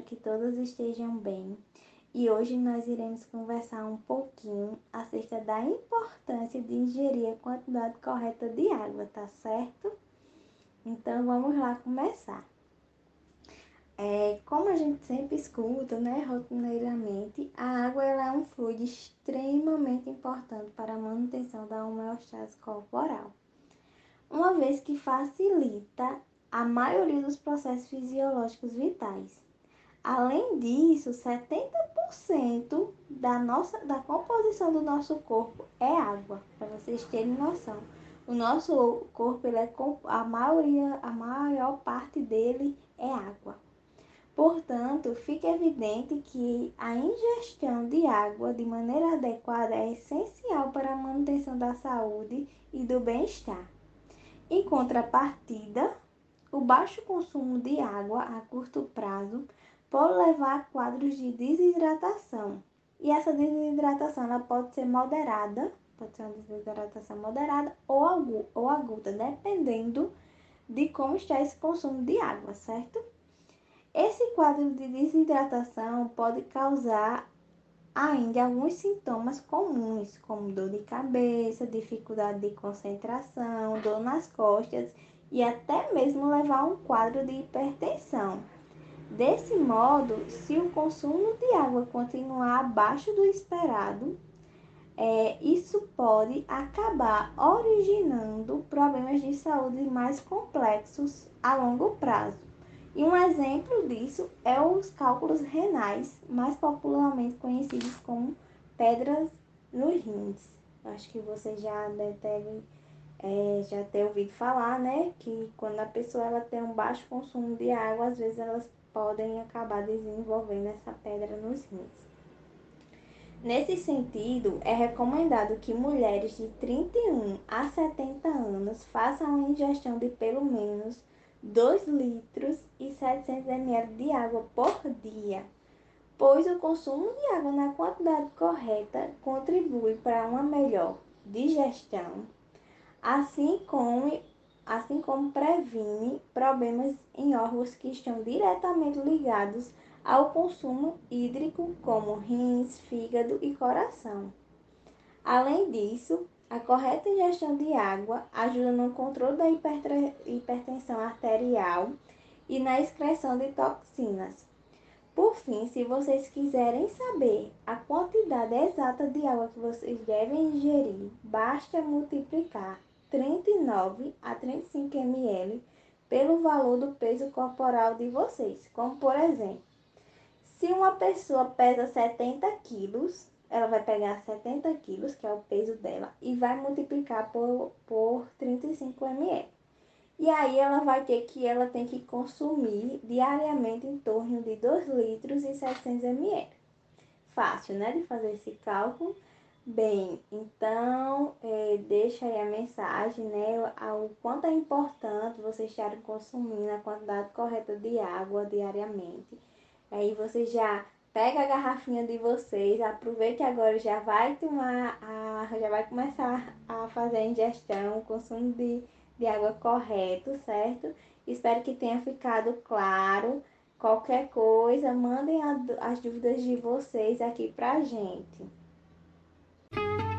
espero que todas estejam bem. E hoje nós iremos conversar um pouquinho acerca da importância de ingerir a quantidade correta de água, tá certo? Então vamos lá começar. É, como a gente sempre escuta, né, rotineiramente, a água é um fluido extremamente importante para a manutenção da homeostase corporal, uma vez que facilita a maioria dos processos fisiológicos vitais. Além disso, 70% da, nossa, da composição do nosso corpo é água, para vocês terem noção. O nosso corpo, ele é, a, maioria, a maior parte dele é água. Portanto, fica evidente que a ingestão de água de maneira adequada é essencial para a manutenção da saúde e do bem-estar. Em contrapartida, o baixo consumo de água a curto prazo pode levar a quadros de desidratação. E essa desidratação ela pode ser moderada, pode ser uma desidratação moderada ou, ou aguda, dependendo de como está esse consumo de água, certo? Esse quadro de desidratação pode causar ainda alguns sintomas comuns, como dor de cabeça, dificuldade de concentração, dor nas costas e até mesmo levar a um quadro de hipertensão. Desse modo, se o consumo de água continuar abaixo do esperado, é, isso pode acabar originando problemas de saúde mais complexos a longo prazo. E um exemplo disso é os cálculos renais, mais popularmente conhecidos como pedras nos rins. Acho que você já deve é, já ter ouvido falar, né, que quando a pessoa ela tem um baixo consumo de água, às vezes elas podem acabar desenvolvendo essa pedra nos rins. Nesse sentido, é recomendado que mulheres de 31 a 70 anos façam a ingestão de pelo menos 2 litros e 700 ml de água por dia, pois o consumo de água na quantidade correta contribui para uma melhor digestão, assim como assim como previne problemas em órgãos que estão diretamente ligados ao consumo hídrico, como rins, fígado e coração. Além disso, a correta ingestão de água ajuda no controle da hipertensão arterial e na excreção de toxinas. Por fim, se vocês quiserem saber a quantidade exata de água que vocês devem ingerir, basta multiplicar 39 a 35 ml pelo valor do peso corporal de vocês. Como por exemplo, se uma pessoa pesa 70 quilos, ela vai pegar 70 quilos, que é o peso dela, e vai multiplicar por, por 35 ml. E aí ela vai ter que ela tem que consumir diariamente em torno de 2 litros e 700 ml. Fácil, né, de fazer esse cálculo. Bem, então é, deixa aí a mensagem, né? O quanto é importante vocês estarem consumindo a quantidade correta de água diariamente. Aí você já pega a garrafinha de vocês, aproveite agora já vai tomar a, já vai começar a fazer a ingestão, o consumo de, de água correto, certo? Espero que tenha ficado claro. Qualquer coisa, mandem a, as dúvidas de vocês aqui pra gente. thank you